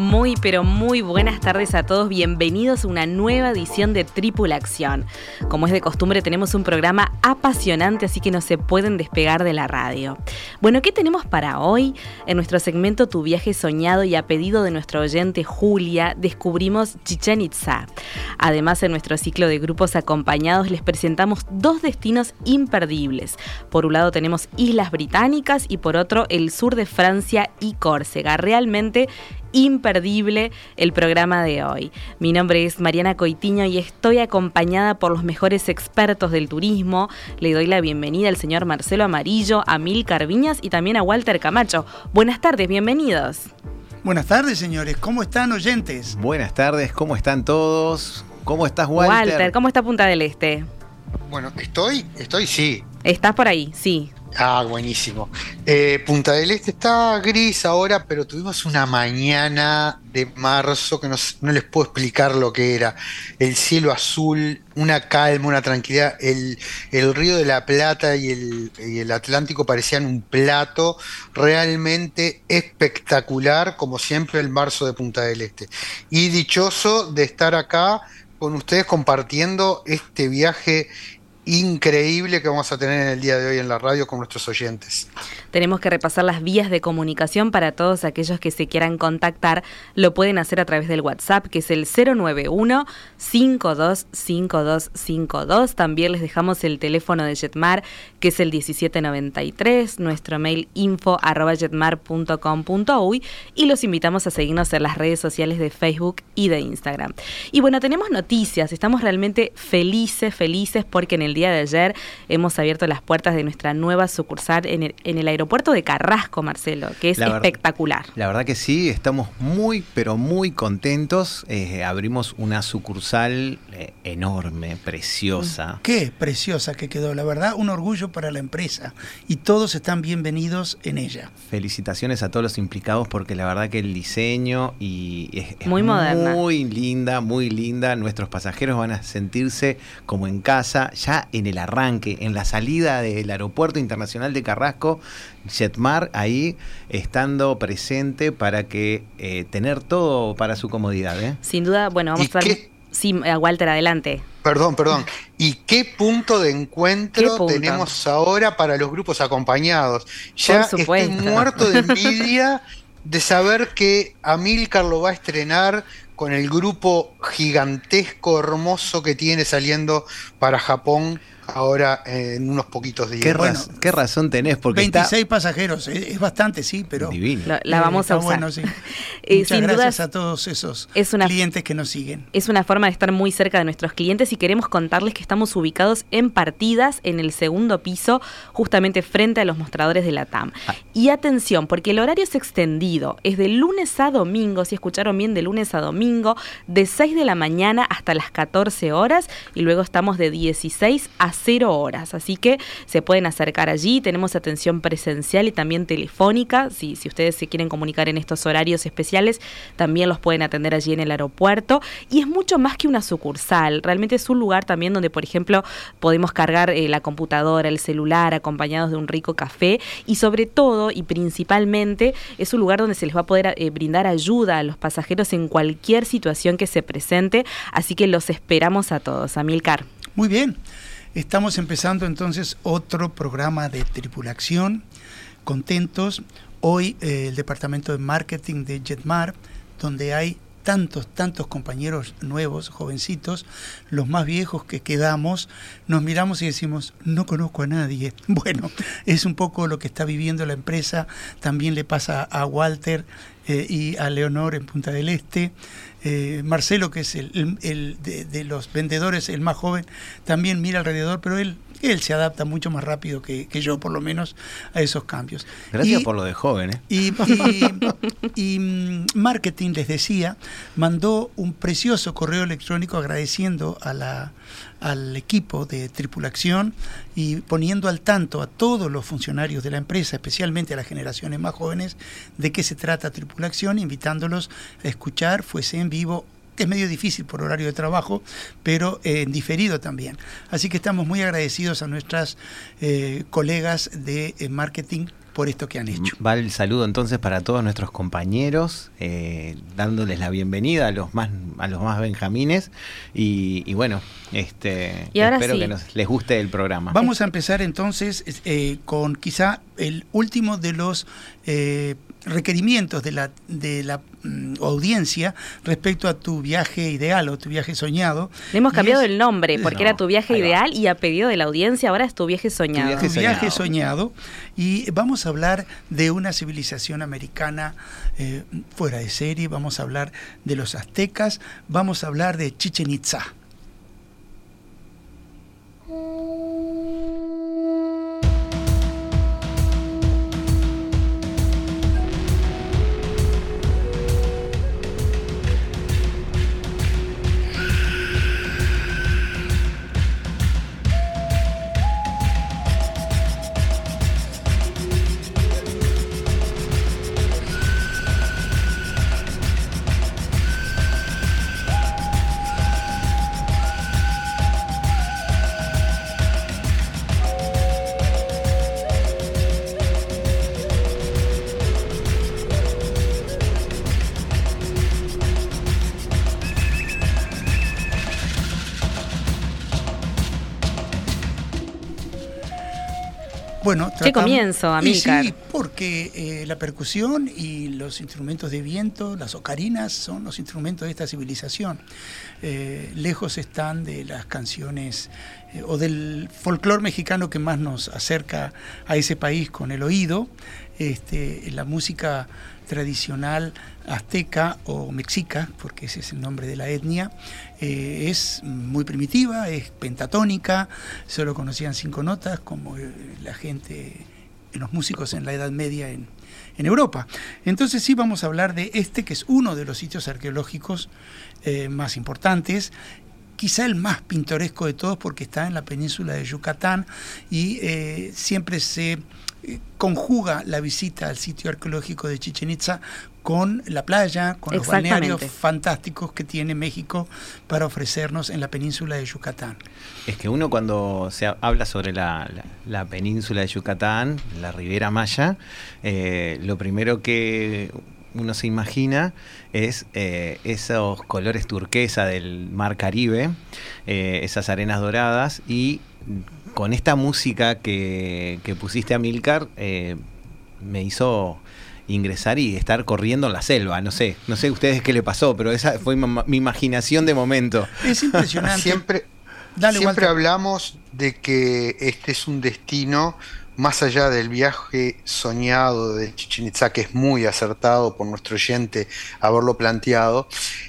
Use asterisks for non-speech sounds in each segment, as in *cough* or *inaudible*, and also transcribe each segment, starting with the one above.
Muy, pero muy buenas tardes a todos. Bienvenidos a una nueva edición de Tripulación. Como es de costumbre, tenemos un programa apasionante, así que no se pueden despegar de la radio. Bueno, ¿qué tenemos para hoy? En nuestro segmento Tu viaje soñado y a pedido de nuestro oyente Julia, descubrimos Chichen Itza. Además, en nuestro ciclo de grupos acompañados les presentamos dos destinos imperdibles. Por un lado tenemos Islas Británicas y por otro el sur de Francia y Córcega. Realmente imperdible el programa de hoy. Mi nombre es Mariana Coitiño y estoy acompañada por los mejores expertos del turismo. Le doy la bienvenida al señor Marcelo Amarillo, a Mil Carviñas y también a Walter Camacho. Buenas tardes, bienvenidos. Buenas tardes, señores. ¿Cómo están, oyentes? Buenas tardes, ¿cómo están todos? ¿Cómo estás, Walter? Walter, ¿cómo está Punta del Este? Bueno, estoy, estoy, sí. ¿Estás por ahí? Sí. Ah, buenísimo. Eh, Punta del Este está gris ahora, pero tuvimos una mañana de marzo que no, les puedo explicar lo que era. El cielo azul, una calma, una tranquilidad. El, el río de la Plata y el, y el, Atlántico parecían un plato realmente espectacular, como siempre el marzo de Punta del Este. Y dichoso de estar acá con ustedes compartiendo este viaje increíble que vamos a tener en el día de hoy en la radio con nuestros oyentes. Tenemos que repasar las vías de comunicación para todos aquellos que se quieran contactar. Lo pueden hacer a través del WhatsApp, que es el 091-525252. También les dejamos el teléfono de Jetmar, que es el 1793, nuestro mail info jetmar.com.uy y los invitamos a seguirnos en las redes sociales de Facebook y de Instagram. Y bueno, tenemos noticias. Estamos realmente felices, felices porque en el día de ayer hemos abierto las puertas de nuestra nueva sucursal en el, en el aeropuerto de Carrasco, Marcelo, que es la espectacular. La verdad que sí, estamos muy, pero muy contentos. Eh, abrimos una sucursal eh, enorme, preciosa. Qué preciosa que quedó, la verdad, un orgullo para la empresa y todos están bienvenidos en ella. Felicitaciones a todos los implicados porque la verdad que el diseño y es, es muy moderna. Muy linda, muy linda. Nuestros pasajeros van a sentirse como en casa ya en el arranque, en la salida del aeropuerto internacional de Carrasco, Jetmar ahí estando presente para que eh, tener todo para su comodidad. ¿eh? Sin duda, bueno, vamos a estar... Sí, Walter, adelante. Perdón, perdón. ¿Y qué punto de encuentro punto? tenemos ahora para los grupos acompañados? Ya estoy muerto de *laughs* envidia de saber que Amilcar lo va a estrenar con el grupo gigantesco, hermoso que tiene saliendo para Japón ahora en unos poquitos días. ¿Qué, bueno, raz ¿qué razón tenés? Porque 26 está... pasajeros, es bastante, sí, pero... Divino. La, la vamos eh, a usar. Bueno, sí. *laughs* eh, Muchas Sin gracias dudas, a todos esos es una, clientes que nos siguen. Es una forma de estar muy cerca de nuestros clientes y queremos contarles que estamos ubicados en partidas en el segundo piso, justamente frente a los mostradores de la TAM. Ah. Y atención, porque el horario es extendido, es de lunes a domingo, si escucharon bien, de lunes a domingo, de 6 de la mañana hasta las 14 horas y luego estamos de 16 a 0 horas. Así que se pueden acercar allí. Tenemos atención presencial y también telefónica. Si, si ustedes se quieren comunicar en estos horarios especiales, también los pueden atender allí en el aeropuerto. Y es mucho más que una sucursal. Realmente es un lugar también donde, por ejemplo, podemos cargar eh, la computadora, el celular, acompañados de un rico café. Y sobre todo y principalmente es un lugar donde se les va a poder eh, brindar ayuda a los pasajeros en cualquier situación que se presente. Así que los esperamos a todos. Amilcar. Muy bien. Estamos empezando entonces otro programa de tripulación. Contentos. Hoy eh, el departamento de marketing de Jetmar, donde hay tantos, tantos compañeros nuevos, jovencitos, los más viejos que quedamos, nos miramos y decimos, no conozco a nadie. *laughs* Bueno, es un poco lo que está viviendo la empresa, también le pasa a Walter eh, y a Leonor en Punta del Este. Eh, Marcelo, que es el, de, los vendedores, el más joven, también mira alrededor, pero él, él se adapta mucho más rápido que, yo, por lo menos, a esos cambios. Gracias por lo de joven. ¿eh? Y, y, mm, Marketing, les decía, mandó un precioso correo electrónico agradeciendo a la, al equipo de tripulación y poniendo al tanto a todos los funcionarios de la empresa, especialmente a las generaciones más jóvenes, de qué se trata tripulación, invitándolos a escuchar, fuese en vivo es medio difícil por horario de trabajo, pero en diferido también. Así que estamos muy agradecidos a nuestras eh, colegas de eh, marketing por esto que han hecho. Va el saludo entonces para todos nuestros compañeros, eh, dándoles la bienvenida a los más a los más benjamines y, bueno, este espero que les guste el programa. Vamos a empezar entonces eh, con quizá el último de los eh, requerimientos de la, de la mm, audiencia respecto a tu viaje ideal o tu viaje soñado. Le hemos cambiado el nombre porque era tu viaje ideal y a pedido de la audiencia ahora es tu viaje soñado. Tu viaje, soñado. Y vamos a hablar de una civilización americana eh, fuera de serie, vamos a hablar de los aztecas, vamos a hablar de Chichen Itza. ¿Qué comienzo, Amílcar? Sí, porque eh, la percusión y los instrumentos de viento, las ocarinas, son los instrumentos de esta civilización. Eh, lejos están de las canciones eh, o del folclore mexicano que más nos acerca a ese país con el oído. Este, la música tradicional azteca o mexica, porque ese es el nombre de la etnia, eh, es muy primitiva, es pentatónica, solo conocían cinco notas, como eh, la gente, los músicos en la Edad Media en, Europa. Entonces sí vamos a hablar de este, que es uno de los sitios arqueológicos eh, más importantes, quizá el más pintoresco de todos porque está en la península de Yucatán y siempre se conjuga la visita al sitio arqueológico de Chichen Itza con la playa, con los balnearios fantásticos que tiene México para ofrecernos en la península de Yucatán. Es que uno cuando se habla sobre la, península de Yucatán, la Ribera Maya, eh, lo primero que uno se imagina es eh, esos colores turquesa del mar Caribe, eh, esas arenas doradas y con esta música que, que pusiste a Milcar, eh, me hizo ingresar y estar corriendo en la selva. No sé, no sé ustedes qué le pasó, pero esa fue mi, imaginación de momento. Es impresionante. siempre siempre hablamos de que este es un destino más allá del viaje soñado de Chichen que es muy acertado por nuestro oyente haberlo planteado,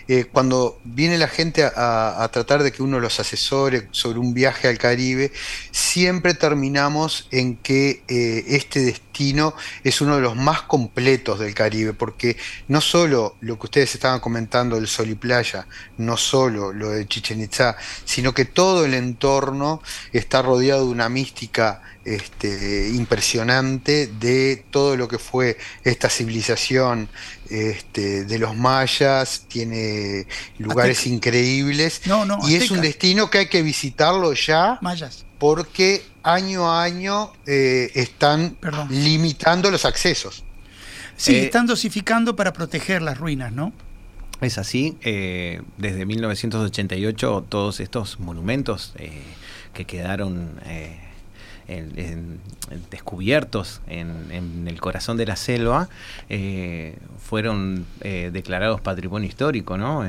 eh, cuando viene la gente a, tratar de que uno los asesore sobre un viaje al Caribe, siempre terminamos en que eh, este destino es uno de los más completos del Caribe, porque no solo lo que ustedes estaban comentando del sol y playa, no solo lo de Chichen Itza, sino que todo el entorno está rodeado de una mística este, impresionante de todo lo que fue esta civilización este, de los mayas, tiene lugares increíbles y es un destino que hay que visitarlo ya mayas. porque año a año eh, están limitando los accesos. Sí, eh, están dosificando para proteger las ruinas, ¿no? Es así, eh, desde 1988 todos estos monumentos que quedaron descubiertos en, el corazón de la selva eh, fueron eh, declarados patrimonio histórico, ¿no?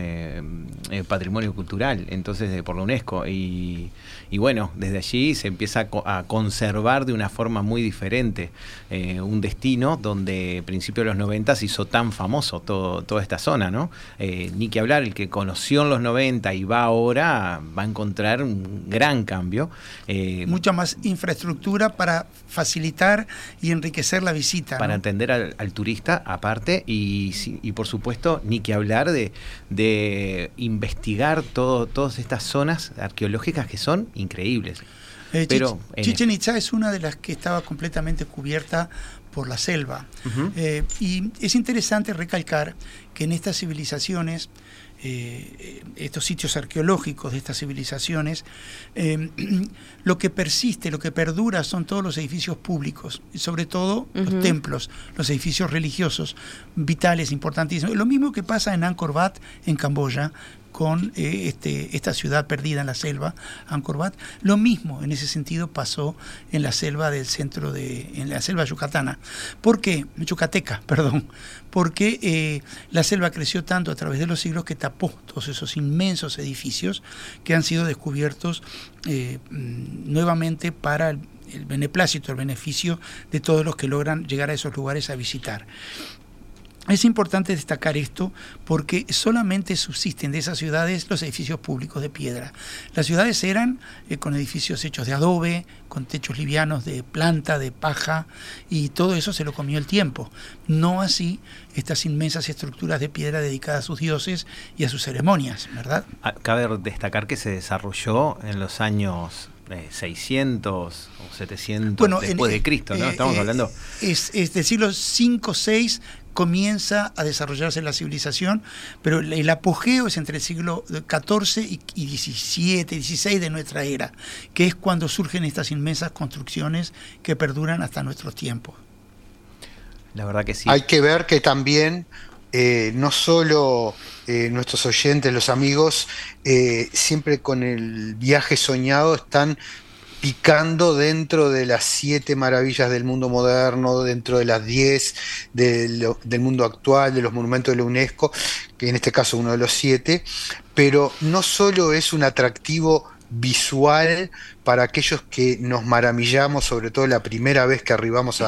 patrimonio cultural, entonces por la UNESCO. Y, bueno, desde allí se empieza a, conservar de una forma muy diferente un destino donde a principios de los 90 se hizo tan famoso todo, toda esta zona, ¿no? ni que hablar, el que conoció en los 90 y va ahora va a encontrar un gran cambio. Mucha más infraestructura para facilitar y enriquecer la visita. Para atender al, turista aparte y, y, por supuesto ni que hablar de, de investigar todo, todas estas zonas arqueológicas que son increíbles. Eh, Pero, Chichen Itza es una de las que estaba completamente cubierta por la selva. Eh, y es interesante recalcar que en estas civilizaciones eh, estos sitios arqueológicos de estas civilizaciones, eh, *clears throat* lo que persiste, lo que perdura son todos los edificios públicos, y sobre todo los templos, los edificios religiosos, vitales, importantísimos. Lo mismo que pasa en Angkor Wat, en Camboya, con eh, este, esta ciudad perdida en la selva, Angkor Wat. Lo mismo en ese sentido pasó en la selva del centro de, en la selva yucatana. ¿Por qué? Yucateca, *laughs* perdón. Porque eh, la selva creció tanto a través de los siglos que tapó todos esos inmensos edificios que han sido descubiertos eh, nuevamente para el beneplácito, el beneficio de todos los que logran llegar a esos lugares a visitar. Es importante destacar esto porque solamente subsisten de esas ciudades los edificios públicos de piedra. Las ciudades eran eh, con edificios hechos de adobe, con techos livianos de planta, de paja, y todo eso se lo comió el tiempo. No así estas inmensas estructuras de piedra dedicadas a sus dioses y a sus ceremonias, ¿verdad? Ah, cabe destacar que se desarrolló en los años 600 eh, o 700 después de Cristo, ¿no? Eh, Estamos hablando. Es, es del siglo 5, 6 comienza a desarrollarse la civilización, pero el apogeo es entre el siglo XIV y XVII, XVI de nuestra era, que es cuando surgen estas inmensas construcciones que perduran hasta nuestros tiempos. La verdad que sí. Hay que ver que también eh, no solo eh, nuestros oyentes, los amigos, eh, siempre con el viaje soñado están picando dentro de las siete maravillas del mundo moderno, dentro de las diez del, mundo actual, de los monumentos de la UNESCO, que en este caso uno de los siete, pero no solo es un atractivo visual para aquellos que nos maravillamos, sobre todo la primera vez que arribamos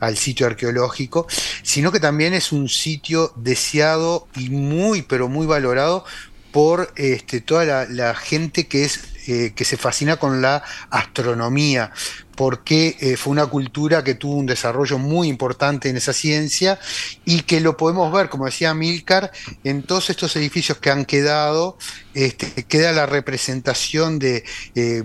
al sitio arqueológico, sino que también es un sitio deseado y muy, pero muy valorado por este, toda la gente que es eh, que se fascina con la astronomía, porque eh, fue una cultura que tuvo un desarrollo muy importante en esa ciencia y que lo podemos ver, como decía Milcar, en todos estos edificios que han quedado, este, queda la representación de eh,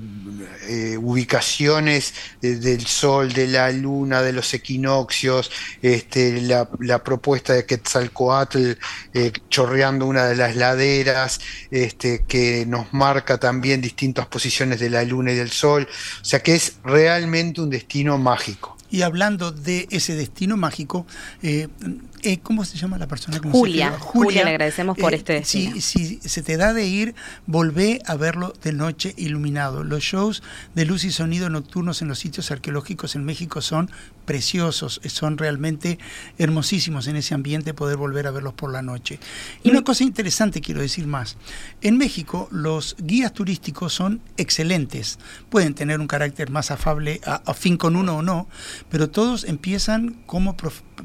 eh, ubicaciones del sol, de la luna, de los equinoccios, este, la, propuesta de Quetzalcoatl chorreando una de las laderas, este, que nos marca también distintas posiciones de la luna y del sol, o sea que es real realmente un destino mágico. Y hablando de ese destino mágico, eh, eh, ¿cómo se llama la persona? Julia. Julia. le agradecemos por eh, este destino. Si, si, se te da de ir, volvé a verlo de noche iluminado. Los shows de luz y sonido nocturnos en los sitios arqueológicos en México son preciosos, son realmente hermosísimos en ese ambiente poder volver a verlos por la noche. Y una cosa interesante quiero decir más. En México los guías turísticos son excelentes. Pueden tener un carácter más afable, a, fin con uno o no, pero todos empiezan como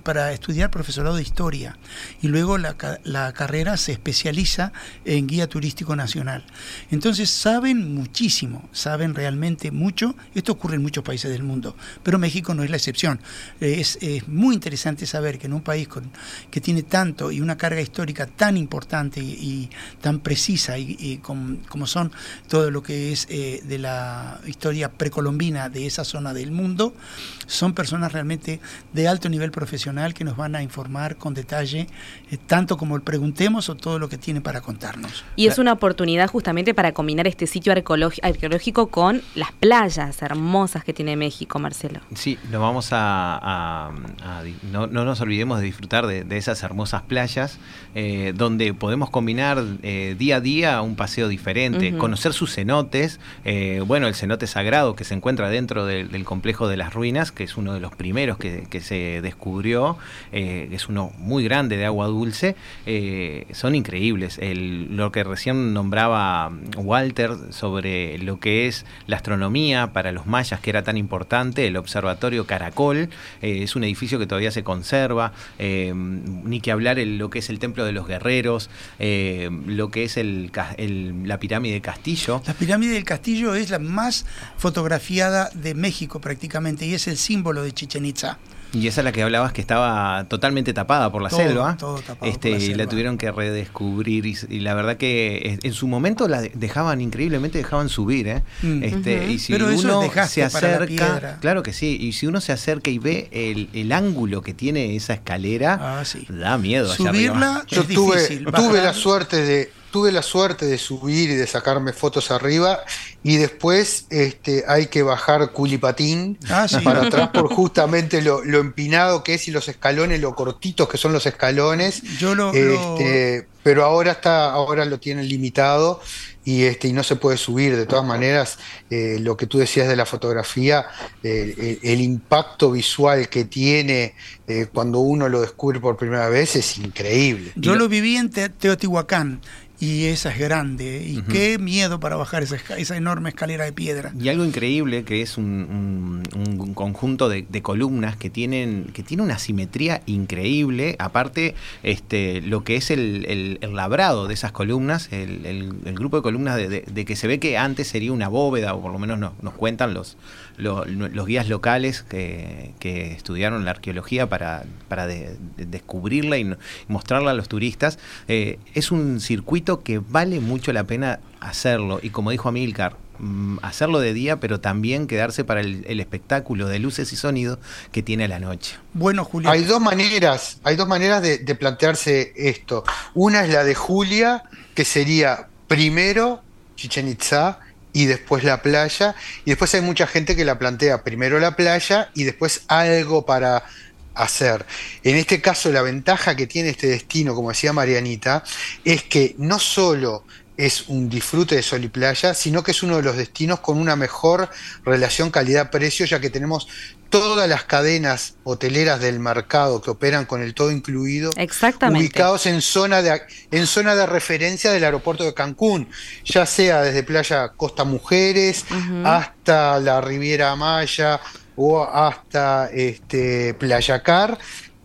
para estudiar profesorado de historia y luego la, la carrera se especializa en guía turístico nacional. Entonces saben muchísimo, saben realmente mucho. Esto ocurre en muchos países del mundo, pero México no es la excepción. Es, muy interesante saber que en un país con, que tiene tanto y una carga histórica tan importante y, tan precisa y, como son todo lo que es eh, de la historia precolombina de esa zona del mundo, son personas realmente de alto nivel profesional que nos van a informar con detalle, eh, tanto como el preguntemos o todo lo que tiene para contarnos. Y es una oportunidad justamente para combinar este sitio arqueológico con las playas hermosas que tiene México, Marcelo. Sí, nos vamos a... no, nos olvidemos de disfrutar de, esas hermosas playas, eh, donde podemos combinar eh, día a día un paseo diferente, conocer sus cenotes, bueno, el cenote sagrado que se encuentra dentro del complejo de las ruinas, que es uno de los primeros que, se descubrió, eh, es uno muy grande de agua dulce, eh, son increíbles. lo que recién nombraba Walter sobre lo que es la astronomía para los mayas, que era tan importante, el Observatorio Caracol, eh, es un edificio que todavía se conserva, ni que hablar lo que es el Templo de los Guerreros, lo que es el, la pirámide de Castillo. La pirámide del Castillo es la más fotografiada de México prácticamente y es el símbolo de Chichen Itza. Y esa es la que hablabas que estaba totalmente tapada por la selva. Todo tapado este, por la Y la tuvieron que redescubrir. Y, la verdad que en su momento la dejaban increíblemente, dejaban subir. ¿eh? Mm. Este, y si uno se acerca. Claro que sí. Y si uno se acerca y ve el, ángulo que tiene esa escalera, ah, da miedo. Subirla Yo tuve, tuve la suerte de tuve la suerte de subir y de sacarme fotos arriba y después este, hay que bajar culipatín ah, para atrás por justamente lo, empinado que es y los escalones, lo cortitos que son los escalones. Yo lo, este, Pero ahora está, ahora lo tienen limitado y este y no se puede subir. De todas maneras, eh, lo que tú decías de la fotografía, eh, el, impacto visual que tiene eh, cuando uno lo descubre por primera vez es increíble. Yo lo viví en Teotihuacán y esa es grande. Y qué miedo para bajar esa, esa, enorme escalera de piedra. Y algo increíble que es un, conjunto de, columnas que tienen que tiene una simetría increíble. Aparte, este, lo que es el, labrado de esas columnas, el, grupo de columnas de, que se ve que antes sería una bóveda, o por lo menos nos cuentan los, los guías locales que, estudiaron la arqueología para, para descubrirla y, mostrarla a los turistas. Eh, es un circuito que vale mucho la pena hacerlo. Y como dijo Amilcar, mm, hacerlo de día, pero también quedarse para el, espectáculo de luces y sonido que tiene la noche. Bueno, Julia. Hay dos maneras, hay dos maneras de, de plantearse esto. Una es la de Julia, que sería primero Chichen Itza y después la playa. Y después hay mucha gente que la plantea primero la playa y después algo para hacer. En este caso, la ventaja que tiene este destino, como decía Marianita, es que no solo es un disfrute de sol y playa, sino que es uno de los destinos con una mejor relación calidad-precio, ya que tenemos todas las cadenas hoteleras del mercado que operan con el todo incluido, ubicados en zona, de, en zona de referencia del aeropuerto de Cancún, ya sea desde Playa Costa Mujeres hasta la Riviera Maya o hasta este, Playa Car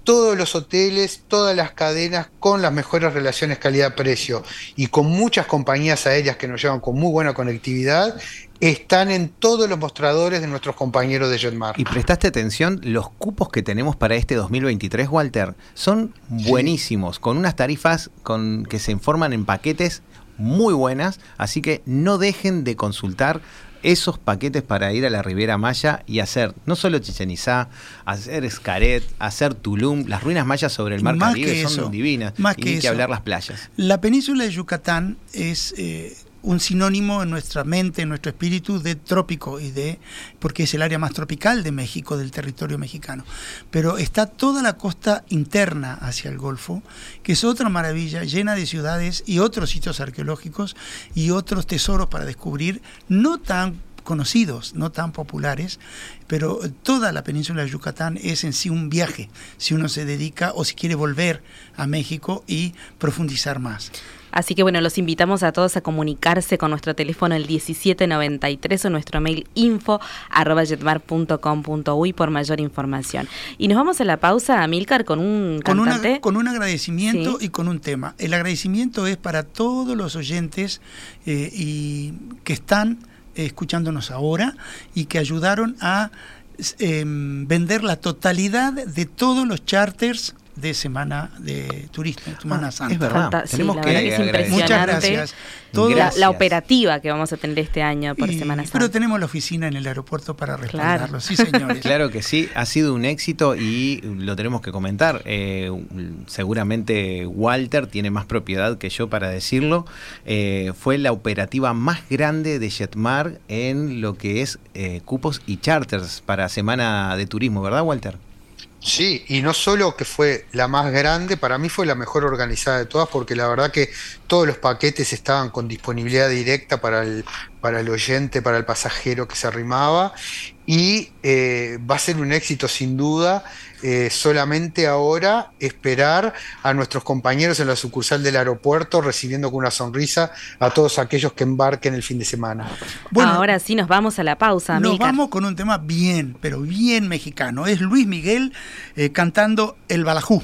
todos los hoteles, todas las cadenas con las mejores relaciones calidad-precio. Y con muchas compañías aéreas que nos llevan con muy buena conectividad, están en todos los mostradores de nuestros compañeros de Jetmar. Y prestaste atención, los cupos que tenemos para este 2023, Walter, son buenísimos, con unas tarifas con, que se informan en paquetes muy buenas, así que no dejen de consultar esos paquetes para ir a la Riviera Maya y hacer no solo Chichen Itzá, hacer Escaret, hacer Tulum, las ruinas mayas sobre el mar Caribe son divinas, más y que, que hablar las playas. La península de Yucatán es eh, un sinónimo en nuestra mente, en nuestro espíritu de trópico y de porque es el área más tropical de México, del territorio mexicano. Pero está toda la costa interna hacia el Golfo, que es otra maravilla, llena de ciudades y otros sitios arqueológicos y otros tesoros para descubrir, no tan conocidos, no tan populares, pero toda la península de Yucatán es en sí un viaje, si uno se dedica o si quiere volver a México y profundizar más. Así que bueno, los invitamos a todos a comunicarse con nuestro teléfono el 1793 o nuestro mail info arroba por mayor información. Y nos vamos a la pausa, Milcar, con un con con un agradecimiento y con un tema. El agradecimiento es para todos los oyentes eh, y que están escuchándonos ahora y que ayudaron a em, vender la totalidad de todos los charters de Semana de Turismo, Semana Ah, Santa. es verdad. Tenemos la que verdad que es agradecer. Muchas impresionante. gracias. Todo- La, Gracias. la operativa que vamos a tener este año por Y- Semana Santa. pero tenemos la oficina en el aeropuerto para Claro. respaldarlo, sí *laughs* señores. Claro que sí, ha sido un éxito y lo tenemos que comentar. Eh, seguramente Walter tiene más propiedad que yo para decirlo. Eh, fue la operativa más grande de Jetmar en lo que es eh, cupos y charters para Semana de Turismo, ¿verdad, Walter? Sí, y no solo que fue la más grande, para mí fue la mejor organizada de todas, porque la verdad que todos los paquetes estaban con disponibilidad directa para el, para el oyente, para el pasajero que se arrimaba, y eh, va a ser un éxito sin duda. Eh, solamente ahora esperar a nuestros compañeros en la sucursal del aeropuerto recibiendo con una sonrisa a todos aquellos que embarquen el fin de semana. Bueno, Ahora sí nos vamos a la pausa, Nos Amílcar. vamos con un tema bien, pero bien mexicano. Es Luis Miguel eh, cantando El Balajú.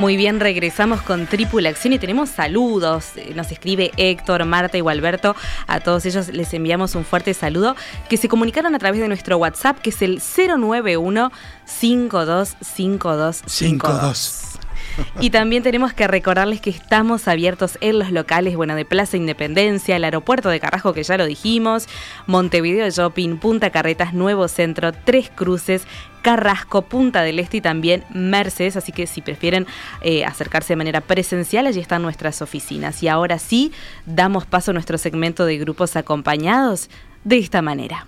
Muy bien, regresamos con Tripulación y tenemos saludos. Nos escribe Héctor, Marta y Gualberto. A todos ellos les enviamos un fuerte saludo que se comunicaron a través de nuestro WhatsApp, que es el 091 525252. 5-2. Y también tenemos que recordarles que estamos abiertos en los locales, bueno, de Plaza Independencia, el aeropuerto de Carrasco, que ya lo dijimos, Montevideo Shopping, Punta Carretas, Nuevo Centro, Tres Cruces, Carrasco, Punta del Este y también Mercedes, así que si prefieren eh, acercarse de manera presencial, allí están nuestras oficinas. Y ahora sí, damos paso a nuestro segmento de grupos acompañados de esta manera.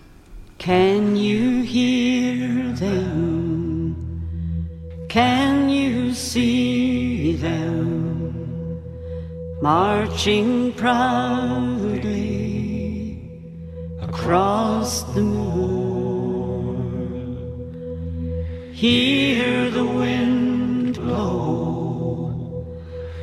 Can you see them marching proudly across the moon? Hear the wind blow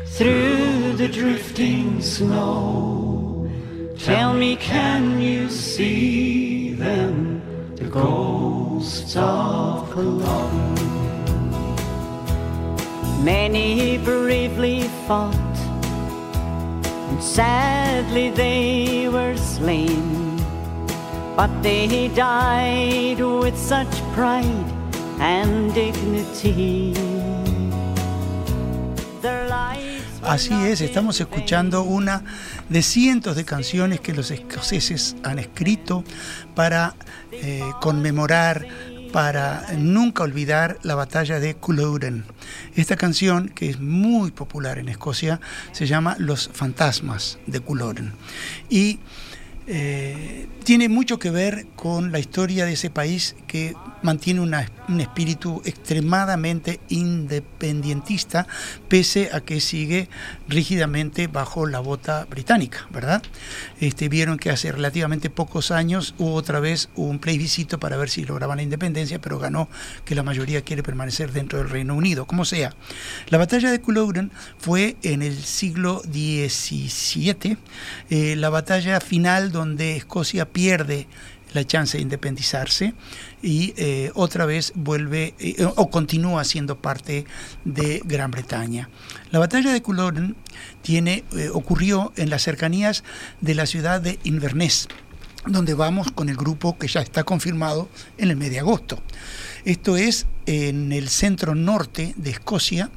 through the drifting snow. Tell me, can you see them, the ghosts of Cologne? Many bravely fought, and sadly they were slain. But they died with such pride and dignity. Así es, estamos escuchando una de cientos de canciones que los escoceses han escrito para eh, conmemorar, para nunca olvidar la batalla de Culloden. Esta canción, que es muy popular en Escocia, se llama Los fantasmas de Culloden. Y eh, tiene mucho que ver con la historia de ese país que mantiene un espíritu extremadamente independientista, pese a que sigue rígidamente bajo la bota británica, ¿verdad? Este, vieron que hace relativamente pocos años hubo otra vez un plebiscito para ver si lograban la independencia, pero ganó que la mayoría quiere permanecer dentro del Reino Unido, como sea. La batalla de Culloden fue en el siglo XVII, eh, la batalla final donde Escocia pierde la chance de independizarse y eh, otra vez vuelve eh, o continúa siendo parte de Gran Bretaña. La batalla de Culloden tiene, eh, ocurrió en las cercanías de la ciudad de Inverness, donde vamos con el grupo que ya está confirmado en el mes de agosto. Esto es en el centro norte de Escocia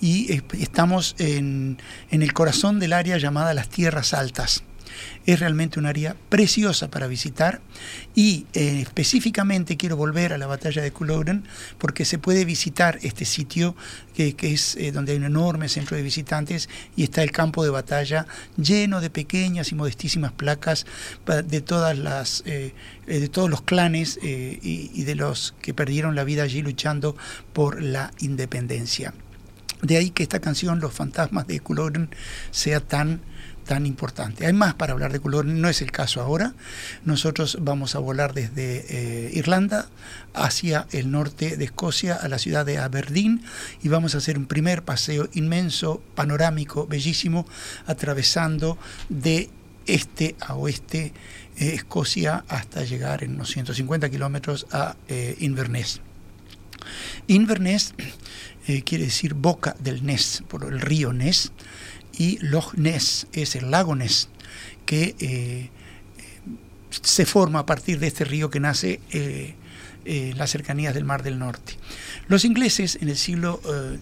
y estamos en, en el corazón del área llamada las Tierras Altas. Es realmente un área preciosa para visitar y eh, específicamente quiero volver a la batalla de Culloden porque se puede visitar este sitio que, es eh, donde hay un enorme centro de visitantes y está el campo de batalla lleno de pequeñas y modestísimas placas de todas las eh, de todos los clanes y, y de los que perdieron la vida allí luchando por la independencia. De ahí que esta canción, Los fantasmas de Culloden, sea tan tan importante. Hay más para hablar de Culloden, no es el caso ahora. Nosotros vamos a volar desde eh, Irlanda hacia el norte de Escocia, a la ciudad de Aberdeen, y vamos a hacer un primer paseo inmenso, panorámico, bellísimo, atravesando de este a oeste eh, Escocia hasta llegar en unos 150 kilómetros a eh, Inverness. Inverness quiere decir boca del Ness, por el río Ness, y Loch Ness es el lago Ness, que eh, se forma a partir de este río que nace eh, eh, las cercanías del Mar del Norte. Los ingleses en el siglo, eh,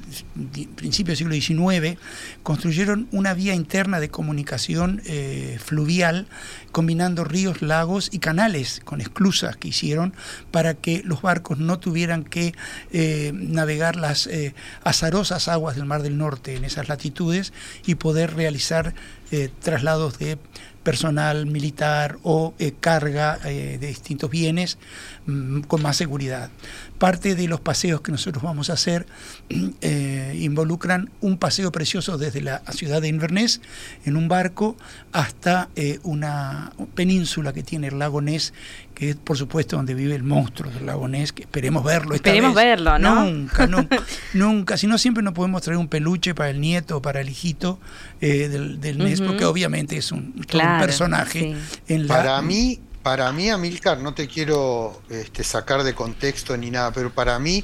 principio del siglo XIX construyeron una vía interna de comunicación eh, fluvial combinando ríos, lagos y canales con esclusas que hicieron para que los barcos no tuvieran que eh, navegar las azarosas aguas del Mar del Norte en esas latitudes y poder realizar eh, traslados de personal militar o eh, carga eh, de distintos bienes mm, con más seguridad. Parte de los paseos que nosotros vamos a hacer *clears throat* eh, involucran un paseo precioso desde la ciudad de Inverness en un barco hasta eh, una península que tiene el lago Ness, que es por supuesto donde vive el monstruo del lago Ness, que esperemos verlo. esta Esperemos vez. verlo, ¿no? Nunca, *laughs* nunca, nunca. Si no, siempre nos podemos traer un peluche para el nieto o para el hijito eh, del, del Ness, porque obviamente es un, personaje. sí. En la, Para mí, para mí, Amilcar, no te quiero este, sacar de contexto ni nada, pero para mí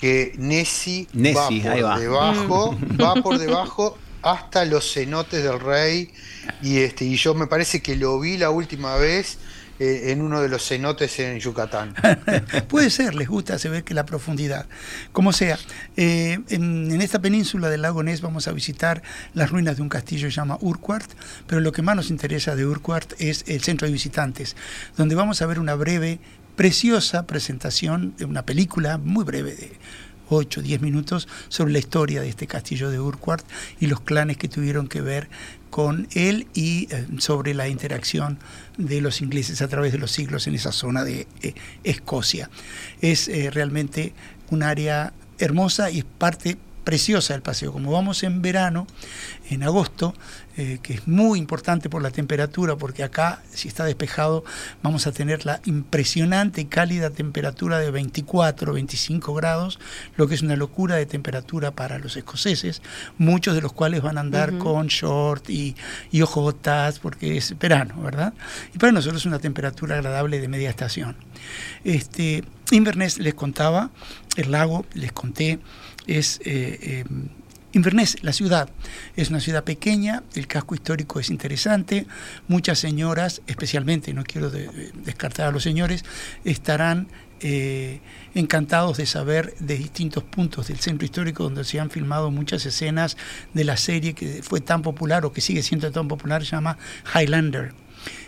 que Nessie, Nessie, va por va. debajo, va por debajo hasta los cenotes del rey y este y yo me parece que lo vi la última vez en uno de los cenotes en Yucatán. *laughs* Puede ser, les gusta, se ve que la profundidad. Como sea, eh, en, en esta península del lago Ness vamos a visitar las ruinas de un castillo que se llama Urquhart, pero lo que más nos interesa de Urquhart es el centro de visitantes, donde vamos a ver una breve, preciosa presentación de una película muy breve de 8 o 10 minutos sobre la historia de este castillo de Urquhart y los clanes que tuvieron que ver con él y eh, sobre la interacción de los ingleses a través de los siglos en esa zona de eh, Escocia. Es eh, realmente un área hermosa y es parte preciosa del paseo. Como vamos en verano, en agosto, eh, que es muy importante por la temperatura, porque acá, si está despejado, vamos a tener la impresionante y cálida temperatura de 24, 25 grados, lo que es una locura de temperatura para los escoceses, muchos de los cuales van a andar con short y, y ojotas, porque es verano, ¿verdad? Y para nosotros es una temperatura agradable de media estación. Este, Inverness les contaba, el lago, les conté, es eh, eh, Inverness, la ciudad. Es una ciudad pequeña, el casco histórico es interesante, muchas señoras, especialmente, no quiero de- descartar a los señores, estarán eh, encantados de saber de distintos puntos del centro histórico donde se han filmado muchas escenas de la serie que fue tan popular o que sigue siendo tan popular, se llama Highlander.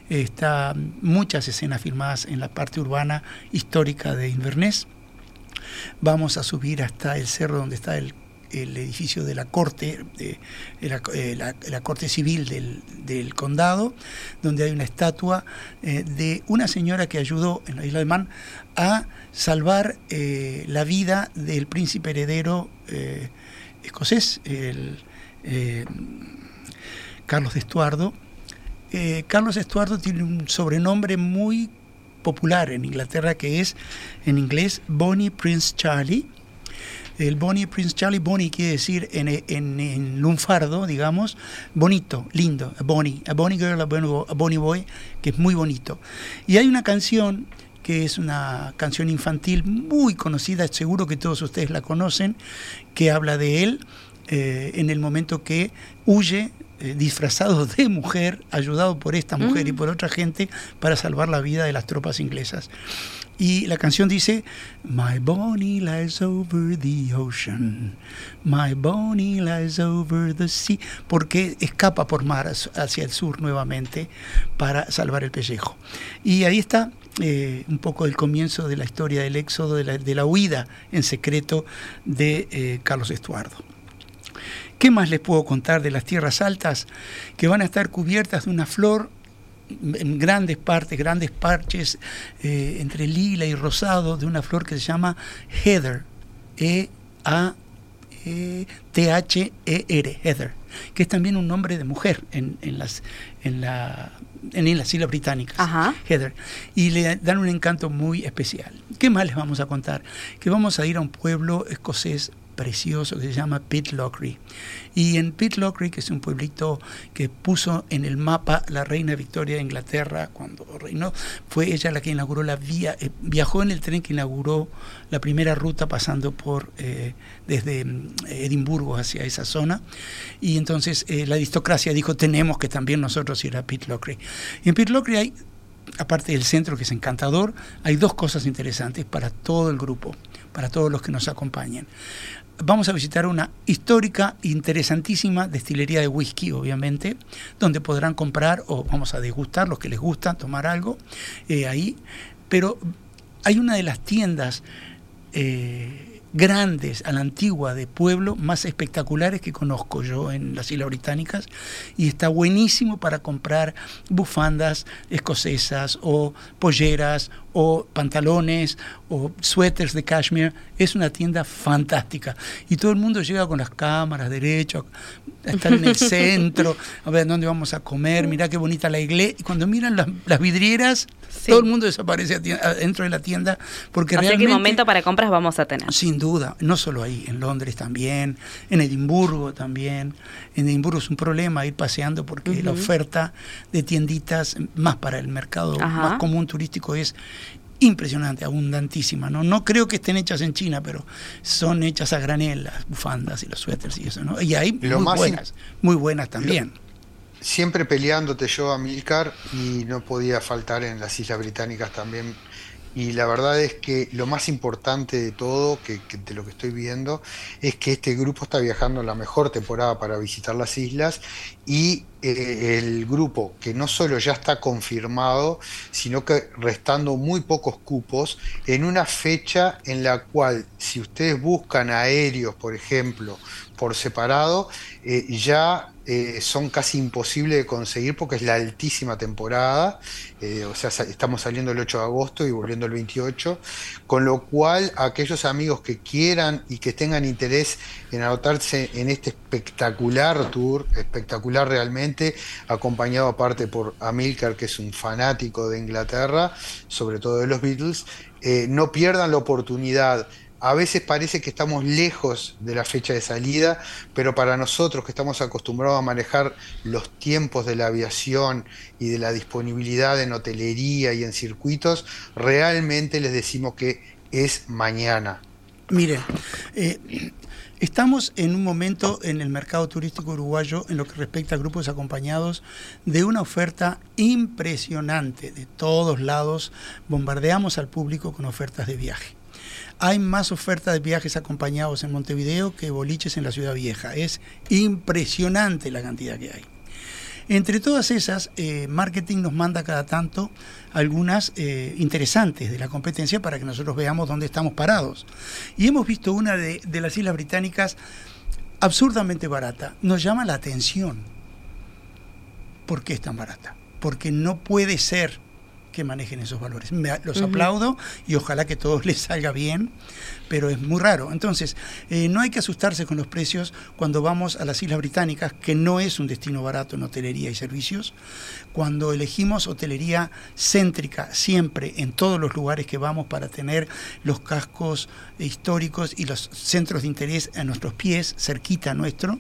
Está muchas escenas filmadas en la parte urbana histórica de Inverness. Vamos a subir hasta el cerro donde está el, edificio de la corte, de, eh, la- corte civil del, condado, donde hay una estatua eh, de una señora que ayudó en la isla de Man a salvar eh, la vida del príncipe heredero escocés, el, Carlos de Estuardo. Carlos Estuardo tiene un sobrenombre muy popular en Inglaterra que es en inglés Bonnie Prince Charlie. El Bonnie Prince Charlie, Bonnie quiere decir en, en, en lunfardo, digamos, bonito, lindo, a Bonnie, a Bonnie Girl, a Bonnie, Boy, que es muy bonito. Y hay una canción que es una canción infantil muy conocida, seguro que todos ustedes la conocen, que habla de él eh, en el momento que huye eh, disfrazado de mujer, ayudado por esta mujer y por otra gente para salvar la vida de las tropas inglesas. Y la canción dice, My Bonnie lies over the ocean, My Bonnie lies over the sea, porque escapa por mar hacia el sur nuevamente para salvar el pellejo. Y ahí está eh, un poco el comienzo de la historia del éxodo, de la, de la huida en secreto de eh, Carlos Estuardo. ¿Qué más les puedo contar de las tierras altas? Que van a estar cubiertas de una flor en grandes partes, grandes parches, eh, entre lila y rosado, de una flor que se llama heather, E-A-T-H-E-R, heather, que es también un nombre de mujer en, en las, en, la, en las Islas Británicas, Ajá. heather, y le dan un encanto muy especial. ¿Qué más les vamos a contar? Que vamos a ir a un pueblo escocés precioso que se llama Pitlochry. Y en Pitlochry, que es un pueblito que puso en el mapa la reina Victoria de Inglaterra cuando reinó, fue ella la que inauguró la vía, eh, viajó en el tren que inauguró la primera ruta pasando por eh, desde mm, Edimburgo hacia esa zona. Y entonces eh, la aristocracia dijo, tenemos que también nosotros ir a Pitlochry. Y en Pitlochry hay aparte del centro que es encantador, hay dos cosas interesantes para todo el grupo, para todos los que nos acompañan. Vamos a visitar una histórica, interesantísima destilería de whisky, obviamente, donde podrán comprar o vamos a degustar los que les gusta, tomar algo eh, ahí. Pero hay una de las tiendas eh, grandes a la antigua de pueblo más espectaculares que conozco yo en las Islas Británicas y está buenísimo para comprar bufandas escocesas o polleras o pantalones o suéteres de cashmere. Es una tienda fantástica y todo el mundo llega con las cámaras derecho, a estar en el *laughs* centro, a ver dónde vamos a comer, mira qué bonita la iglesia. Y cuando miran las, las vidrieras, Sí. todo el mundo desaparece dentro de la tienda porque o sea realmente... que momento para compras vamos a tener. Sin duda, no solo ahí, en Londres también, en Edimburgo también. En Edimburgo es un problema ir paseando porque la oferta de tienditas más para el mercado Ajá. más común turístico es impresionante, abundantísima. ¿no? no creo que estén hechas en China, pero son hechas a granel las bufandas y los suéteres y eso. ¿no? Y hay Lo muy buenas, muy buenas también. Siempre peleándote yo a Milcar y no podía faltar en las Islas Británicas también. Y la verdad es que lo más importante de todo, que, de lo que estoy viendo, es que este grupo está viajando en la mejor temporada para visitar las islas y eh, el grupo que no solo ya está confirmado, sino que restando muy pocos cupos en una fecha en la cual si ustedes buscan aéreos, por ejemplo, por separado, eh, ya eh, son casi imposibles de conseguir porque es la altísima temporada, eh, o sea, estamos saliendo el 8 de agosto y volviendo el 28, con lo cual aquellos amigos que quieran y que tengan interés en anotarse en este espectacular tour, espectacular realmente, acompañado aparte por Amilcar, que es un fanático de Inglaterra, sobre todo de los Beatles, no pierdan la oportunidad. A veces parece que estamos lejos de la fecha de salida, pero para nosotros que estamos acostumbrados a manejar los tiempos de la aviación y de la disponibilidad en hotelería y en circuitos, realmente les decimos que es mañana. Miren, eh, estamos en un momento en el mercado turístico uruguayo, en lo que respecta a grupos acompañados, de una oferta impresionante de todos lados. Bombardeamos al público con ofertas de viaje. Hay más ofertas de viajes acompañados en Montevideo que boliches en la ciudad vieja. Es impresionante la cantidad que hay. Entre todas esas, eh, marketing nos manda cada tanto algunas eh, interesantes de la competencia para que nosotros veamos dónde estamos parados. Y hemos visto una de, de las Islas Británicas absurdamente barata. Nos llama la atención. ¿Por qué es tan barata? Porque no puede ser que manejen esos valores. Me- los aplaudo y ojalá que todo *laughs* les salga bien, pero es muy raro. Entonces, eh, no hay que asustarse con los precios cuando vamos a las Islas Británicas, que no es un destino barato en hotelería y servicios. Cuando elegimos hotelería céntrica, siempre en todos los lugares que vamos para tener los cascos históricos y los centros de interés a nuestros pies, cerquita nuestro,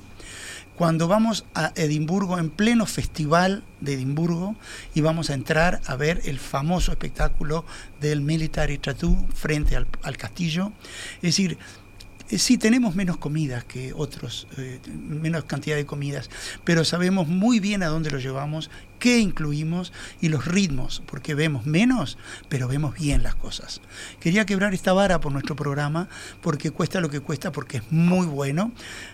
cuando vamos a Edimburgo, en pleno festival de Edimburgo, y vamos a entrar a ver el famoso espectáculo del Military Tattoo frente al, castillo. Es decir, Eh, sí, tenemos menos comidas que otros, eh, menos cantidad de comidas, pero sabemos muy bien a dónde lo llevamos, qué incluimos y los ritmos, porque vemos menos, pero vemos bien las cosas. Quería quebrar esta vara por nuestro programa, porque cuesta lo que cuesta, porque es muy bueno,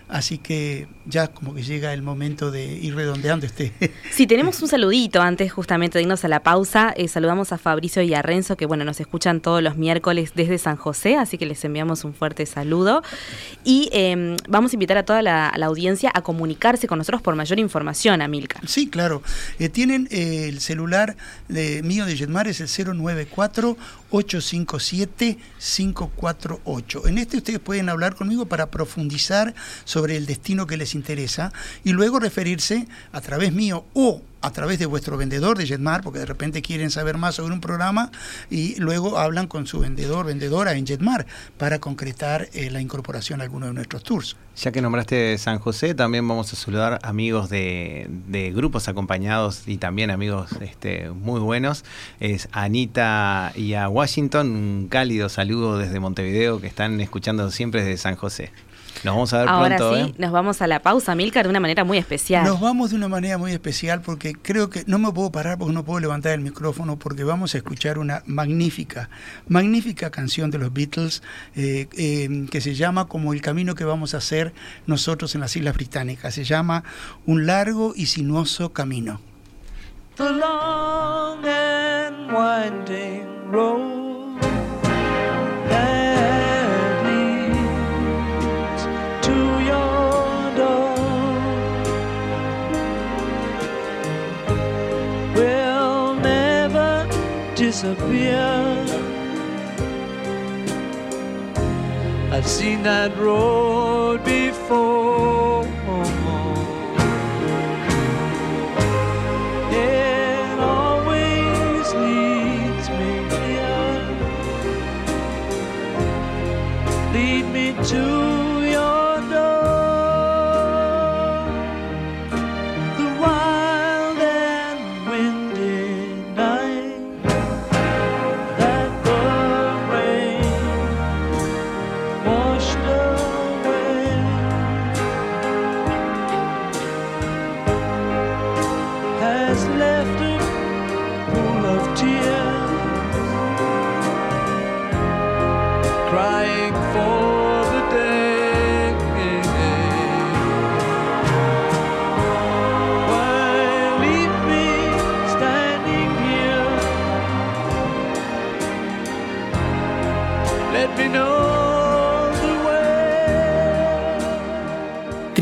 así que ya como que llega el momento de ir redondeando este... *laughs* Sí, tenemos un saludito antes justamente de irnos a la pausa. Eh, saludamos a Fabricio y a Renzo, que bueno, nos escuchan todos los miércoles desde San José, así que les enviamos un fuerte saludo. Y eh, vamos a invitar a toda la, la audiencia a comunicarse con nosotros por mayor información, Amilcar. Sí, claro. Eh, tienen eh, el celular de, mío de Jetmar, es el 094-857-548. En este ustedes pueden hablar conmigo para profundizar sobre el destino que les interesa y luego referirse a través mío o a través de vuestro vendedor de Jetmar, porque de repente quieren saber más sobre un programa y luego hablan con su vendedor, vendedora en Jetmar para concretar eh, la incorporación a alguno de nuestros tours. Ya que nombraste San José, también vamos a saludar amigos de, de grupos acompañados y también amigos este, muy buenos. Es Anita y a Washington, un cálido saludo desde Montevideo que están escuchando siempre desde San José. Nos vamos a ver Ahora pronto. sí, ¿eh? nos vamos a la pausa, Milcar, de una manera muy especial. Nos vamos de una manera muy especial porque creo que no me puedo parar porque no puedo levantar el micrófono porque vamos a escuchar una magnífica, magnífica canción de los Beatles eh, eh, que se llama como el camino que vamos a hacer nosotros en las Islas Británicas. Se llama Un largo y sinuoso camino. The long and winding road that leads to your door will never disappear. I've seen that road before.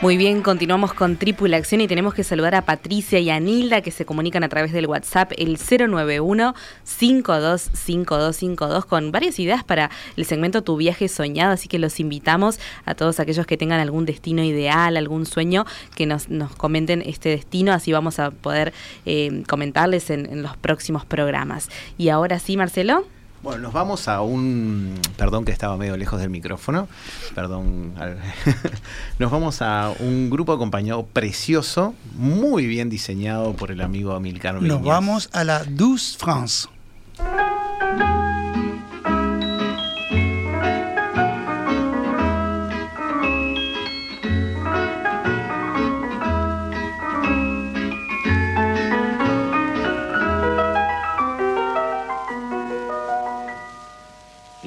Muy bien, continuamos con Tripulación y tenemos que saludar a Patricia y a Nilda que se comunican a través del WhatsApp el 091-525252 con varias ideas para el segmento Tu viaje soñado, así que los invitamos a todos aquellos que tengan algún destino ideal, algún sueño, que nos, comenten este destino, así vamos a poder eh, comentarles en, en los próximos programas. Y ahora sí, Marcelo. Bueno, nos vamos a un. Perdón que estaba medio lejos del micrófono. Perdón. *laughs* Nos vamos a un grupo acompañado precioso, muy bien diseñado por el amigo Amilcar Nos Viñas. vamos a la Douce France.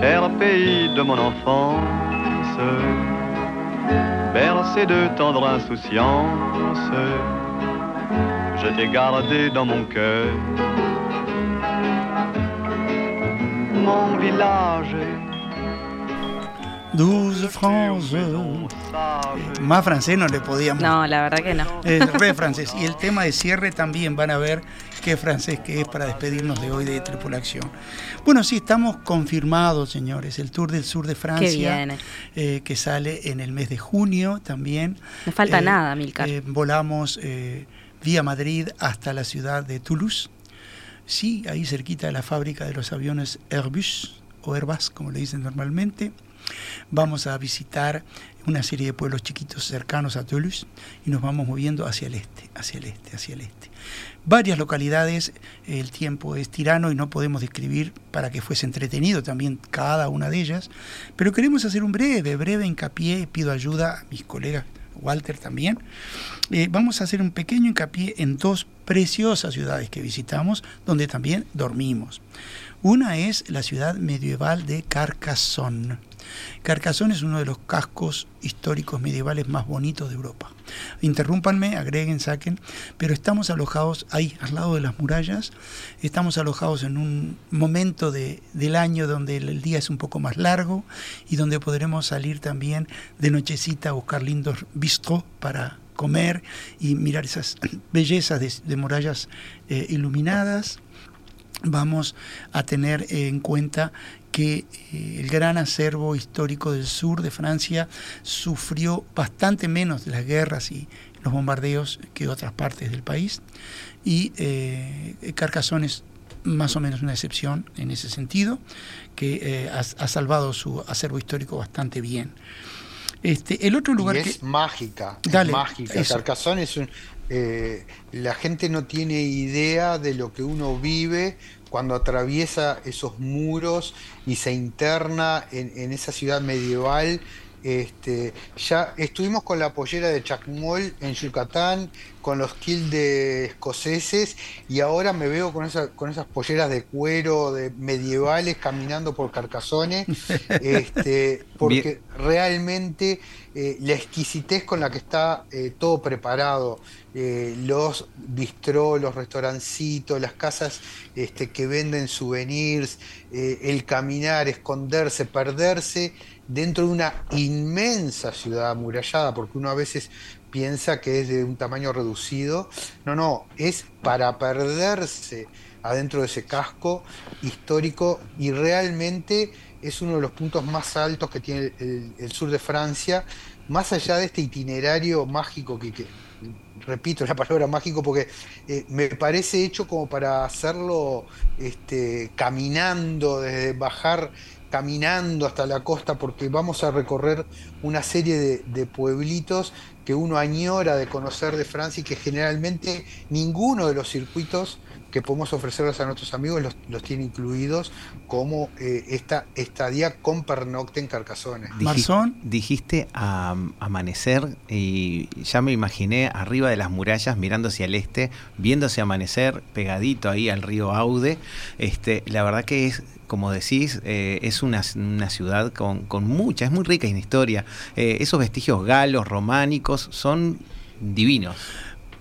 cher pays de mon enfance, bercé de tendre insouciance, je t'ai gardé dans mon cœur. 12 France. Más francés no le podíamos. No, la verdad que no. Es re francés. Y el tema de cierre también van a ver qué francés que es para despedirnos de hoy de Tripulación. Bueno, sí, estamos confirmados, señores. El Tour del Sur de Francia, eh, que sale en el mes de junio también. No falta eh, nada, Milcar. Eh, volamos eh, vía Madrid hasta la ciudad de Toulouse. Sí, ahí cerquita de la fábrica de los aviones Airbus o Airbus, como le dicen normalmente. Vamos a visitar una serie de pueblos chiquitos cercanos a Toulouse y nos vamos moviendo hacia el este, hacia el este, hacia el este. Varias localidades, el tiempo es tirano y no podemos describir para que fuese entretenido también cada una de ellas, pero queremos hacer un breve, breve hincapié, pido ayuda a mis colegas, Walter también. Eh, vamos a hacer un pequeño hincapié en dos preciosas ciudades que visitamos, donde también dormimos. Una es la ciudad medieval de Carcassonne. Carcassonne es uno de los cascos históricos medievales más bonitos de Europa. Interrúmpanme, agreguen, saquen, pero estamos alojados ahí, al lado de las murallas. Estamos alojados en un momento de, del año donde el, día es un poco más largo y donde podremos salir también de nochecita a buscar lindos bistros para comer y mirar esas *clears throat* bellezas de, de murallas eh, iluminadas vamos a tener en cuenta que eh, el gran acervo histórico del sur de Francia sufrió bastante menos de las guerras y los bombardeos que otras partes del país y eh, Carcassonne es más o menos una excepción en ese sentido, que eh, ha, ha, salvado su acervo histórico bastante bien. Este, el otro lugar y es que... mágica, Dale, es mágica. eso. Carcassonne es un, eh, la gente no tiene idea de lo que uno vive cuando atraviesa esos muros y se interna en, esa ciudad medieval. Este, ya estuvimos con la pollera de Chacmol en Yucatán, con los kildes escoceses, y ahora me veo con, esa, con esas polleras de cuero de medievales caminando por Carcassonne, *laughs* este, porque Bien. realmente eh, la exquisitez con la que está eh, todo preparado, eh, los bistró, los restaurancitos, las casas este, que venden souvenirs, el caminar, esconderse, perderse dentro de una inmensa ciudad amurallada, porque uno a veces piensa que es de un tamaño reducido. No, no, es para perderse adentro de ese casco histórico y realmente es uno de los puntos más altos que tiene el, sur de Francia, más allá de este itinerario mágico que, que repito la palabra mágico porque eh, me parece hecho como para hacerlo este, caminando, desde bajar caminando hasta la costa porque vamos a recorrer una serie de, de, pueblitos que uno añora de conocer de Francia y que generalmente ninguno de los circuitos que podemos ofrecerles a nuestros amigos los, los tiene incluidos como eh, esta estadía con pernocte en Carcassonne. Marzón. Dijiste a, amanecer y ya me imaginé arriba de las murallas mirando hacia el este, viéndose amanecer pegadito ahí al río Aude. Este, la verdad que es como decís, eh, es una, una ciudad con, con, mucha, es muy rica en historia. Eh, esos vestigios galos, románicos, son divinos.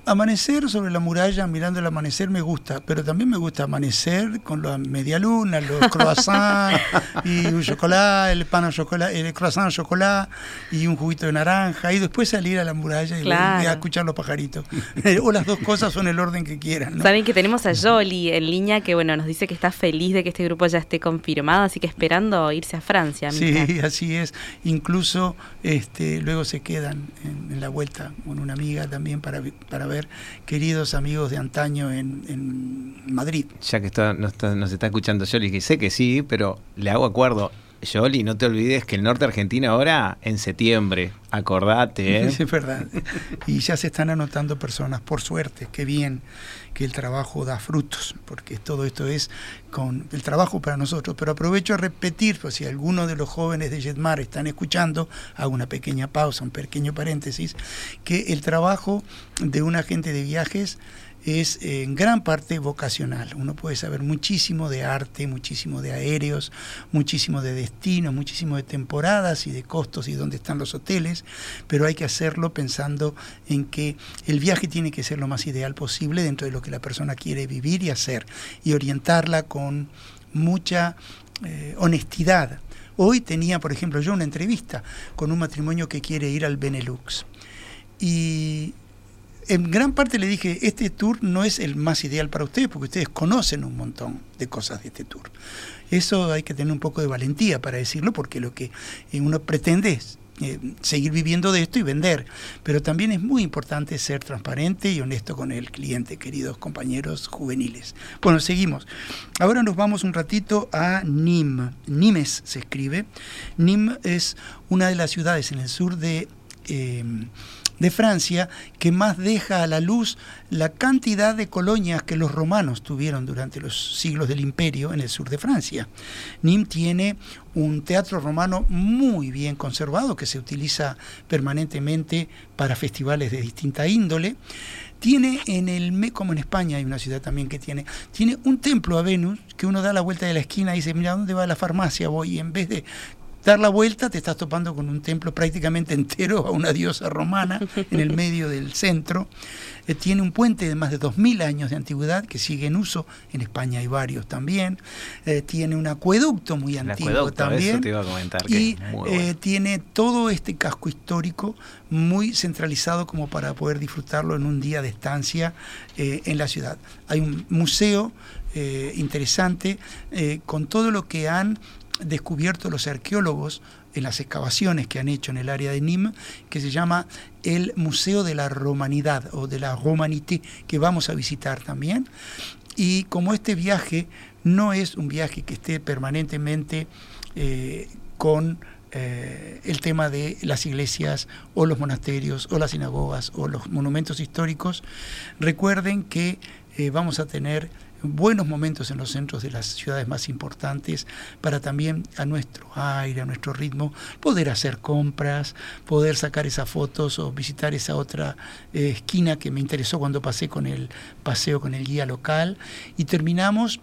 Amanecer sobre la muralla, mirando el amanecer, me gusta, pero también me gusta amanecer con la media luna, los *laughs* croissants y un chocolate, el pan au chocolate, el croissant au chocolate y un juguito de naranja, y después salir a la muralla y, Claro. a escuchar los pajaritos. *laughs* o las dos cosas son el orden que quieran. ¿no? Saben que tenemos a Jolly en línea que bueno nos dice que está feliz de que este grupo ya esté confirmado, así que esperando irse a Francia. Sí, *laughs* así es. Incluso este, luego se quedan en, en la vuelta con una amiga también para, para ver queridos amigos de antaño en, en Madrid. Ya que está, nos, está, nos está escuchando Yoli, que sé que sí, pero le hago acuerdo. Yoli, no te olvides que el norte argentino ahora en septiembre, acordate, ¿eh? *laughs* Es verdad. Y ya se están anotando personas, por suerte, qué bien que el trabajo da frutos, porque todo esto es con el trabajo para nosotros. Pero aprovecho a repetir, pues si alguno de los jóvenes de Jetmar están escuchando, hago una pequeña pausa, un pequeño paréntesis, que el trabajo de un agente de viajes es eh, en gran parte vocacional. Uno puede saber muchísimo de arte, muchísimo de aéreos, muchísimo de destinos, muchísimo de temporadas y de costos y dónde están los hoteles, pero hay que hacerlo pensando en que el viaje tiene que ser lo más ideal posible dentro de lo que la persona quiere vivir y hacer y orientarla con mucha eh, honestidad. Hoy tenía, por ejemplo, yo una entrevista con un matrimonio que quiere ir al Benelux. Y en gran parte le dije, este tour no es el más ideal para ustedes porque ustedes conocen un montón de cosas de este tour. Eso hay que tener un poco de valentía para decirlo porque lo que uno pretende es eh, seguir viviendo de esto y vender. Pero también es muy importante ser transparente y honesto con el cliente, queridos compañeros juveniles. Bueno, seguimos. Ahora nos vamos un ratito a Nîmes. Nimes se escribe. Nîmes es una de las ciudades en el sur de... Eh, de Francia que más deja a la luz la cantidad de colonias que los romanos tuvieron durante los siglos del imperio en el sur de Francia. Nîmes tiene un teatro romano muy bien conservado que se utiliza permanentemente para festivales de distinta índole. Tiene en el, como en España hay una ciudad también que tiene, tiene un templo a Venus que uno da la vuelta de la esquina y dice, mira, ¿dónde va la farmacia? Voy y en vez de dar la vuelta te estás topando con un templo prácticamente entero a una diosa romana en el medio del centro. Eh, tiene un puente de más de 2.000 años de antigüedad que sigue en uso, en España hay varios también. Eh, tiene un acueducto muy antiguo también. y eh, tiene todo este casco histórico muy centralizado como para poder disfrutarlo en un día de estancia en la ciudad. Hay un museo interesante con todo lo que han descubierto los arqueólogos en las excavaciones que han hecho en el área de Nîmes, que se llama el Museo de la Romanidad o de la Romanité, que vamos a visitar también. Y como este viaje no es un viaje que esté permanentemente eh, con eh, el tema de las iglesias o los monasterios o las sinagogas o los monumentos históricos, recuerden que eh, vamos a tener buenos momentos en los centros de las ciudades más importantes para también a nuestro aire, a nuestro ritmo, poder hacer compras, poder sacar esas fotos o visitar esa otra eh, esquina que me interesó cuando pasé con el paseo con el guía local. Y terminamos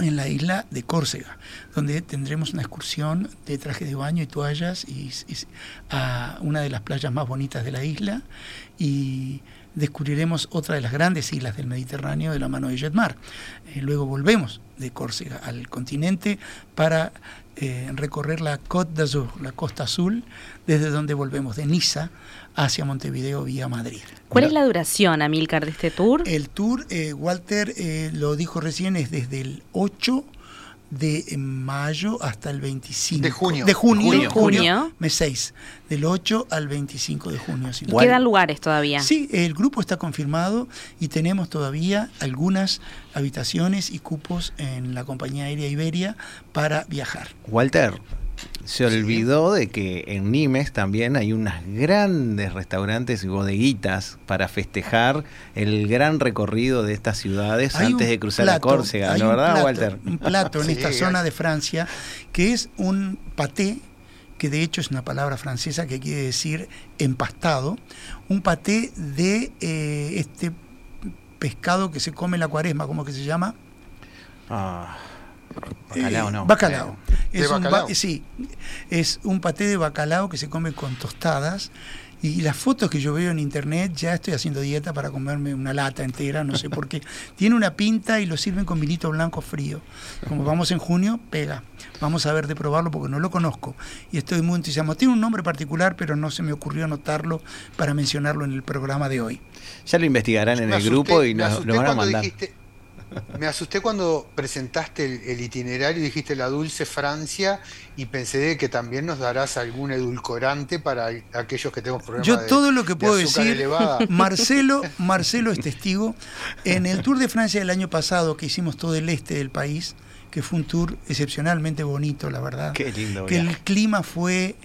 en la isla de Córcega, donde tendremos una excursión de traje de baño y toallas y, a una de las playas más bonitas de la isla. Y descubriremos otra de las grandes islas del Mediterráneo de la mano de Jetmar. Eh, luego volvemos de Córcega al continente para eh, recorrer la Côte d'Azur, la costa azul, desde donde volvemos de Niza hacia Montevideo vía Madrid. ¿Cuál es la duración, Amílcar, de este tour? El tour, eh, Walter lo dijo recién, es desde el 8 de mayo hasta el 25. De junio. De junio. junio, mes 6. Del 8 al 25 de junio. ¿Quedan lugares todavía? Sí, el grupo está confirmado y tenemos todavía algunas habitaciones y cupos en la compañía aérea Iberia para viajar. Walter, se olvidó de que en Nimes también hay unas grandes restaurantes y bodeguitas para festejar el gran recorrido de estas ciudades antes de cruzar la Córcega, ¿no verdad, Walter? Un plato en *laughs* esta zona de Francia que es un paté que de hecho es una palabra francesa que quiere decir empastado, un paté de eh, este pescado que se come en la cuaresma, ¿cómo que se llama? Ah. Bacalao, no. Bacalao. Es un sí, es un paté de bacalao que se come con tostadas. Y las fotos que yo veo en internet, ya estoy haciendo dieta para comerme una lata entera, no sé por qué. *laughs* Tiene una pinta y lo sirven con vinito blanco frío. Como vamos en junio, pega. Vamos a ver de probarlo porque no lo conozco. Y estoy muy entusiasmado. Tiene un nombre particular, pero no se me ocurrió anotarlo para mencionarlo en el programa de hoy. Ya lo investigarán en el grupo y nos, lo van a mandar. Me asusté cuando presentaste el, itinerario y dijiste la dulce Francia y pensé que también nos darás algún edulcorante para aquellos que tenemos problemas. Yo todo lo que puedo decir, *laughs* Marcelo, Marcelo es testigo. En el Tour de Francia del año pasado que hicimos todo el este del país, que fue un tour excepcionalmente bonito, la verdad. Qué lindo. Que el clima fue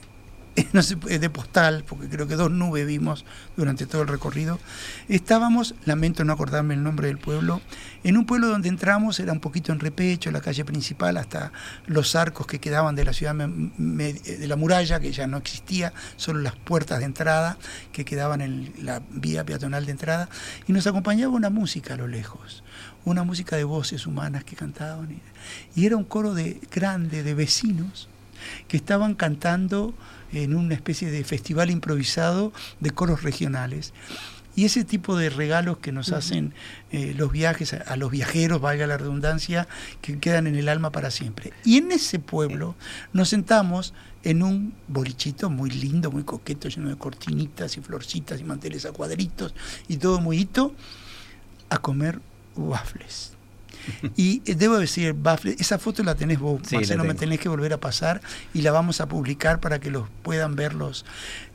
*laughs* no sé, de postal, porque creo que dos nubes vimos durante todo el recorrido. Estábamos, lamento no acordarme el nombre del pueblo, en un pueblo donde entramos, era un poquito en repecho, la calle principal, hasta los arcos que quedaban de la ciudad, de la muralla, que ya no existía, solo las puertas de entrada que quedaban en la vía peatonal de entrada, y nos acompañaba una música a lo lejos, una música de voces humanas que cantaban, y era un coro de grande de vecinos que estaban cantando en una especie de festival improvisado de coros regionales. Y ese tipo de regalos que nos hacen eh, los viajes, a, los viajeros, valga la redundancia, que quedan en el alma para siempre. Y en ese pueblo nos sentamos en un bolichito muy lindo, muy coqueto, lleno de cortinitas y florcitas y manteles a cuadritos y todo muy hito, a comer waffles. Y eh, debo decir, Baffle, esa foto la tenés vos, Marcelo, me tenés que volver a pasar y la vamos a publicar para que los puedan verlos.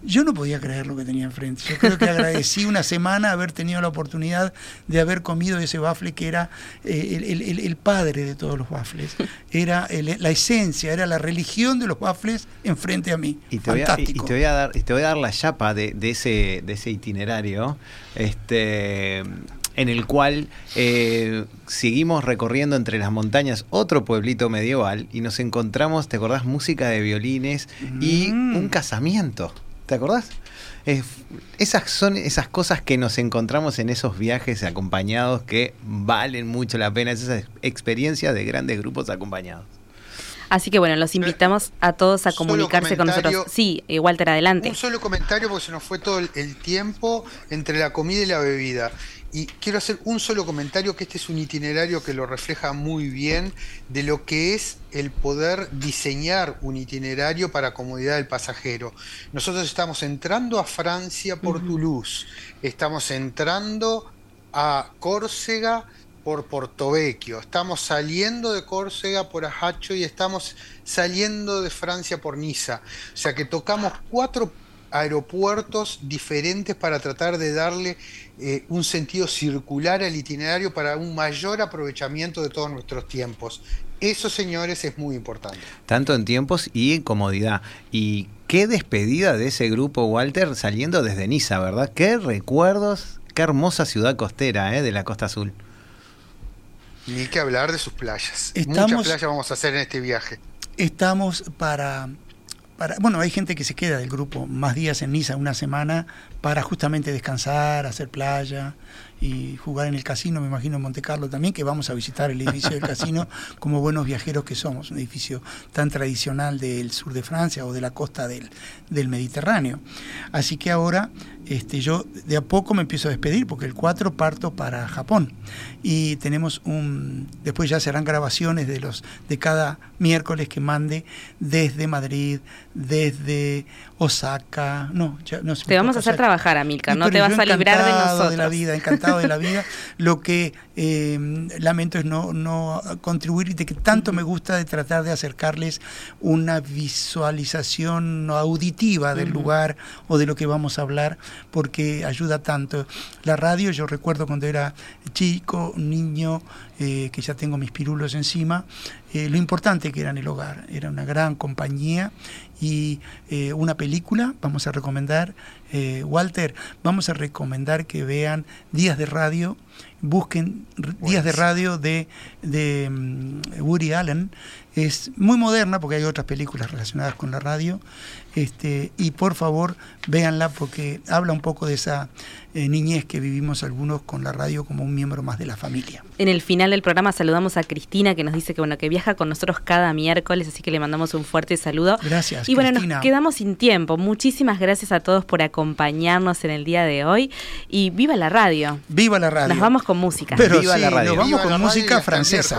Yo no podía creer lo que tenía enfrente. Yo creo que agradecí una semana haber tenido la oportunidad de haber comido ese bafle que era eh, el, padre de todos los bafles. Era la esencia, era la religión de los bafles enfrente a mí. Y te, Voy, a, y, te voy a dar, y te voy a dar la chapa de, de, ese, de ese itinerario. Este en el cual eh, seguimos recorriendo entre las montañas otro pueblito medieval y nos encontramos, ¿te acordás? Música de violines y mm. un casamiento. ¿Te acordás? esas son esas cosas que nos encontramos en esos viajes acompañados que valen mucho la pena, esas experiencias de grandes grupos acompañados. Así que bueno, los invitamos a todos a comunicarse con nosotros. Sí, eh, Walter, adelante. Un solo comentario porque se nos fue todo el tiempo entre la comida y la bebida. Y quiero hacer un solo comentario, que este es un itinerario que lo refleja muy bien de lo que es el poder diseñar un itinerario para comodidad del pasajero. Nosotros estamos entrando a Francia por Toulouse, estamos entrando a Córcega por Portovecchio, estamos saliendo de Córcega por Ajaccio y estamos saliendo de Francia por Niza. O sea que tocamos cuatro aeropuertos diferentes para tratar de darle eh, un sentido circular al itinerario para un mayor aprovechamiento de todos nuestros tiempos. Eso, señores, es muy importante. Tanto en tiempos y en comodidad. Y qué despedida de ese grupo, Walter, saliendo desde Niza, ¿verdad? Qué recuerdos, qué hermosa ciudad costera ¿eh? de la Costa Azul. Ni que hablar de sus playas. Muchas playas vamos a hacer en este viaje. Estamos para bueno, hay gente que se queda del grupo más días en Niza, una semana, para justamente descansar, hacer playa y jugar en el casino, me imagino en Monte Carlo también, que vamos a visitar el edificio del casino *laughs* como buenos viajeros que somos, un edificio tan tradicional del sur de Francia o de la costa del, del Mediterráneo. Así que ahora este, yo de a poco me empiezo a despedir porque el 4 parto para Japón y tenemos un después ya serán grabaciones de los de cada miércoles que mande desde Madrid, desde Osaka, no, ya no Te vamos a hacer trabajar, Amilcar, no te vas a librar de nosotros. de la vida, encantado de la vida. *laughs* Lo que eh, lamento es no, no contribuir de que tanto me gusta de tratar de acercarles una visualización auditiva del lugar o de lo que vamos a hablar porque ayuda tanto. La radio, yo recuerdo cuando era chico, niño, eh, que ya tengo mis pirulos encima, eh, lo importante que era en el hogar. Era una gran compañía y eh, una película, vamos a recomendar, Walter, vamos a recomendar que vean Días de Radio, busquen Días de Radio de, de mm, Woody Allen, es muy moderna porque hay otras películas relacionadas con la radio, este, y por favor véanla porque habla un poco de esa eh, niñez que vivimos algunos con la radio como un miembro más de la familia. En el final del programa saludamos a Cristina que nos dice que bueno que viaja con nosotros cada miércoles, así que le mandamos un fuerte saludo. Gracias. Y bueno, nos quedamos sin tiempo. Muchísimas gracias a todos por acompañarnos en el día de hoy y viva la radio. Viva la radio. Nos vamos con música. Pero viva la radio. Nos vamos con música francesa.